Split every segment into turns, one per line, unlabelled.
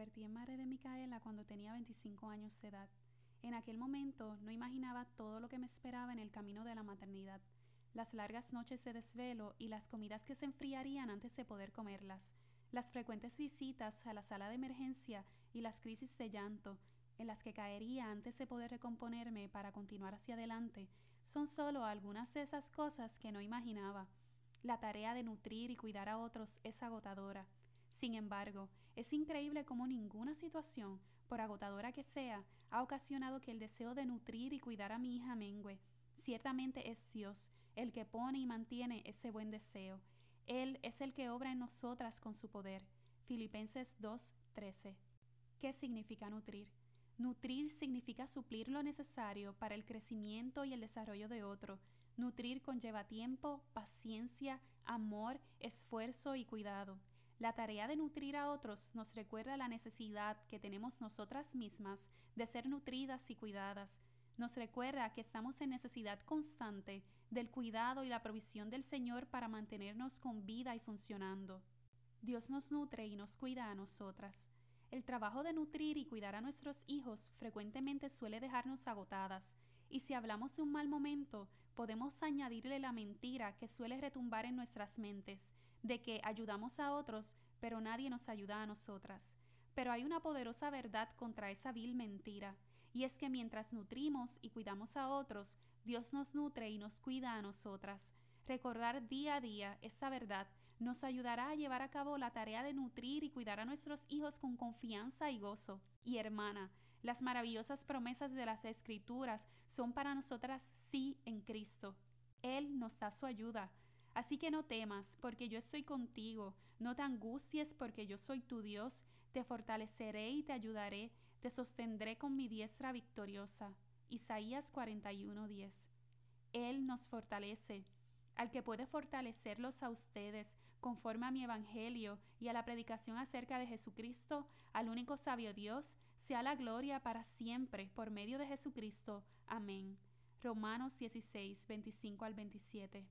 convertí en madre de Micaela cuando tenía 25 años de edad. En aquel momento no imaginaba todo lo que me esperaba en el camino de la maternidad, las largas noches de desvelo y las comidas que se enfriarían antes de poder comerlas, las frecuentes visitas a la sala de emergencia y las crisis de llanto en las que caería antes de poder recomponerme para continuar hacia adelante, son solo algunas de esas cosas que no imaginaba. La tarea de nutrir y cuidar a otros es agotadora. Sin embargo, es increíble cómo ninguna situación, por agotadora que sea, ha ocasionado que el deseo de nutrir y cuidar a mi hija mengue. Ciertamente es Dios el que pone y mantiene ese buen deseo. Él es el que obra en nosotras con su poder. Filipenses 2:13. ¿Qué significa nutrir? Nutrir significa suplir lo necesario para el crecimiento y el desarrollo de otro. Nutrir conlleva tiempo, paciencia, amor, esfuerzo y cuidado. La tarea de nutrir a otros nos recuerda la necesidad que tenemos nosotras mismas de ser nutridas y cuidadas. Nos recuerda que estamos en necesidad constante del cuidado y la provisión del Señor para mantenernos con vida y funcionando. Dios nos nutre y nos cuida a nosotras. El trabajo de nutrir y cuidar a nuestros hijos frecuentemente suele dejarnos agotadas, y si hablamos de un mal momento, podemos añadirle la mentira que suele retumbar en nuestras mentes, de que ayudamos a otros, pero nadie nos ayuda a nosotras. Pero hay una poderosa verdad contra esa vil mentira, y es que mientras nutrimos y cuidamos a otros, Dios nos nutre y nos cuida a nosotras. Recordar día a día esa verdad nos ayudará a llevar a cabo la tarea de nutrir y cuidar a nuestros hijos con confianza y gozo. Y hermana, las maravillosas promesas de las Escrituras son para nosotras sí en Cristo. Él nos da su ayuda, Así que no temas, porque yo estoy contigo, no te angusties, porque yo soy tu Dios, te fortaleceré y te ayudaré, te sostendré con mi diestra victoriosa. Isaías 41:10. Él nos fortalece, al que puede fortalecerlos a ustedes, conforme a mi Evangelio y a la predicación acerca de Jesucristo, al único sabio Dios, sea la gloria para siempre, por medio de Jesucristo. Amén. Romanos 16, 25 al 27.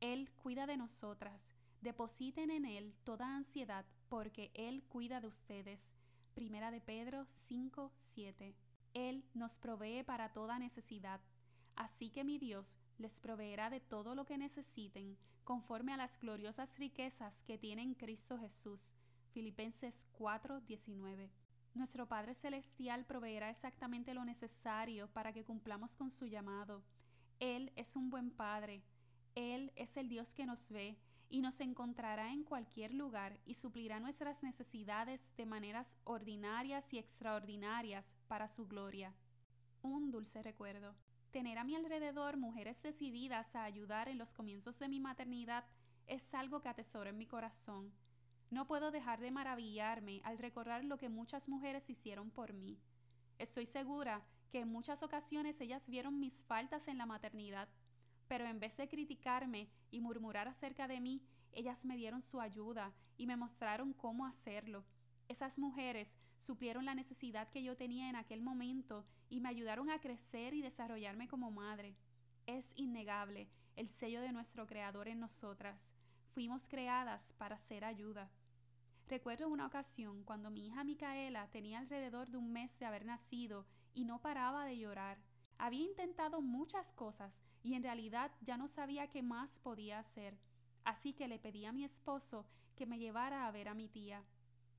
Él cuida de nosotras. Depositen en Él toda ansiedad, porque Él cuida de ustedes. Primera de Pedro 5, 7. Él nos provee para toda necesidad. Así que mi Dios les proveerá de todo lo que necesiten, conforme a las gloriosas riquezas que tiene en Cristo Jesús. Filipenses 4, 19. Nuestro Padre Celestial proveerá exactamente lo necesario para que cumplamos con su llamado. Él es un buen Padre, él es el Dios que nos ve y nos encontrará en cualquier lugar y suplirá nuestras necesidades de maneras ordinarias y extraordinarias para su gloria. Un dulce recuerdo. Tener a mi alrededor mujeres decididas a ayudar en los comienzos de mi maternidad es algo que atesoro en mi corazón. No puedo dejar de maravillarme al recordar lo que muchas mujeres hicieron por mí. Estoy segura que en muchas ocasiones ellas vieron mis faltas en la maternidad pero en vez de criticarme y murmurar acerca de mí, ellas me dieron su ayuda y me mostraron cómo hacerlo. Esas mujeres supieron la necesidad que yo tenía en aquel momento y me ayudaron a crecer y desarrollarme como madre. Es innegable el sello de nuestro Creador en nosotras. Fuimos creadas para ser ayuda. Recuerdo una ocasión cuando mi hija Micaela tenía alrededor de un mes de haber nacido y no paraba de llorar. Había intentado muchas cosas y en realidad ya no sabía qué más podía hacer. Así que le pedí a mi esposo que me llevara a ver a mi tía.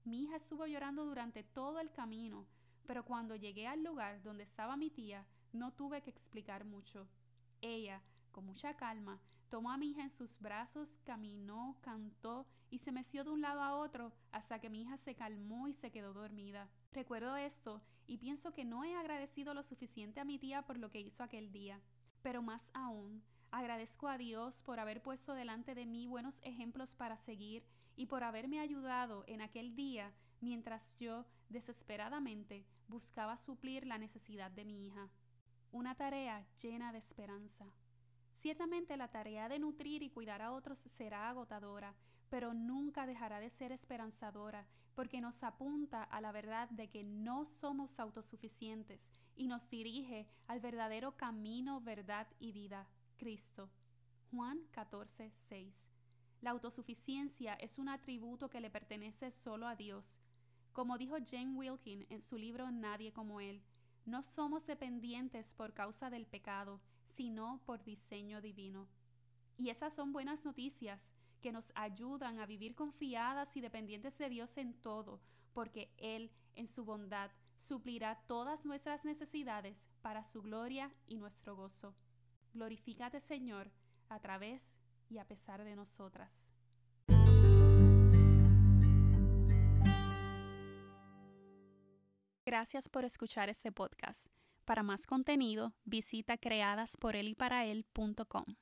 Mi hija estuvo llorando durante todo el camino, pero cuando llegué al lugar donde estaba mi tía, no tuve que explicar mucho. Ella, con mucha calma, tomó a mi hija en sus brazos, caminó, cantó y se meció de un lado a otro hasta que mi hija se calmó y se quedó dormida. Recuerdo esto y pienso que no he agradecido lo suficiente a mi tía por lo que hizo aquel día. Pero más aún, agradezco a Dios por haber puesto delante de mí buenos ejemplos para seguir y por haberme ayudado en aquel día mientras yo desesperadamente buscaba suplir la necesidad de mi hija. Una tarea llena de esperanza. Ciertamente la tarea de nutrir y cuidar a otros será agotadora, pero nunca dejará de ser esperanzadora, porque nos apunta a la verdad de que no somos autosuficientes y nos dirige al verdadero camino, verdad y vida, Cristo. Juan 14, 6. La autosuficiencia es un atributo que le pertenece solo a Dios. Como dijo Jane Wilkin en su libro Nadie como Él, no somos dependientes por causa del pecado, sino por diseño divino. Y esas son buenas noticias que nos ayudan a vivir confiadas y dependientes de Dios en todo, porque Él, en su bondad, suplirá todas nuestras necesidades para su gloria y nuestro gozo. Glorifícate, Señor, a través y a pesar de nosotras. Gracias por escuchar este podcast. Para más contenido, visita creadasporelyparael.com.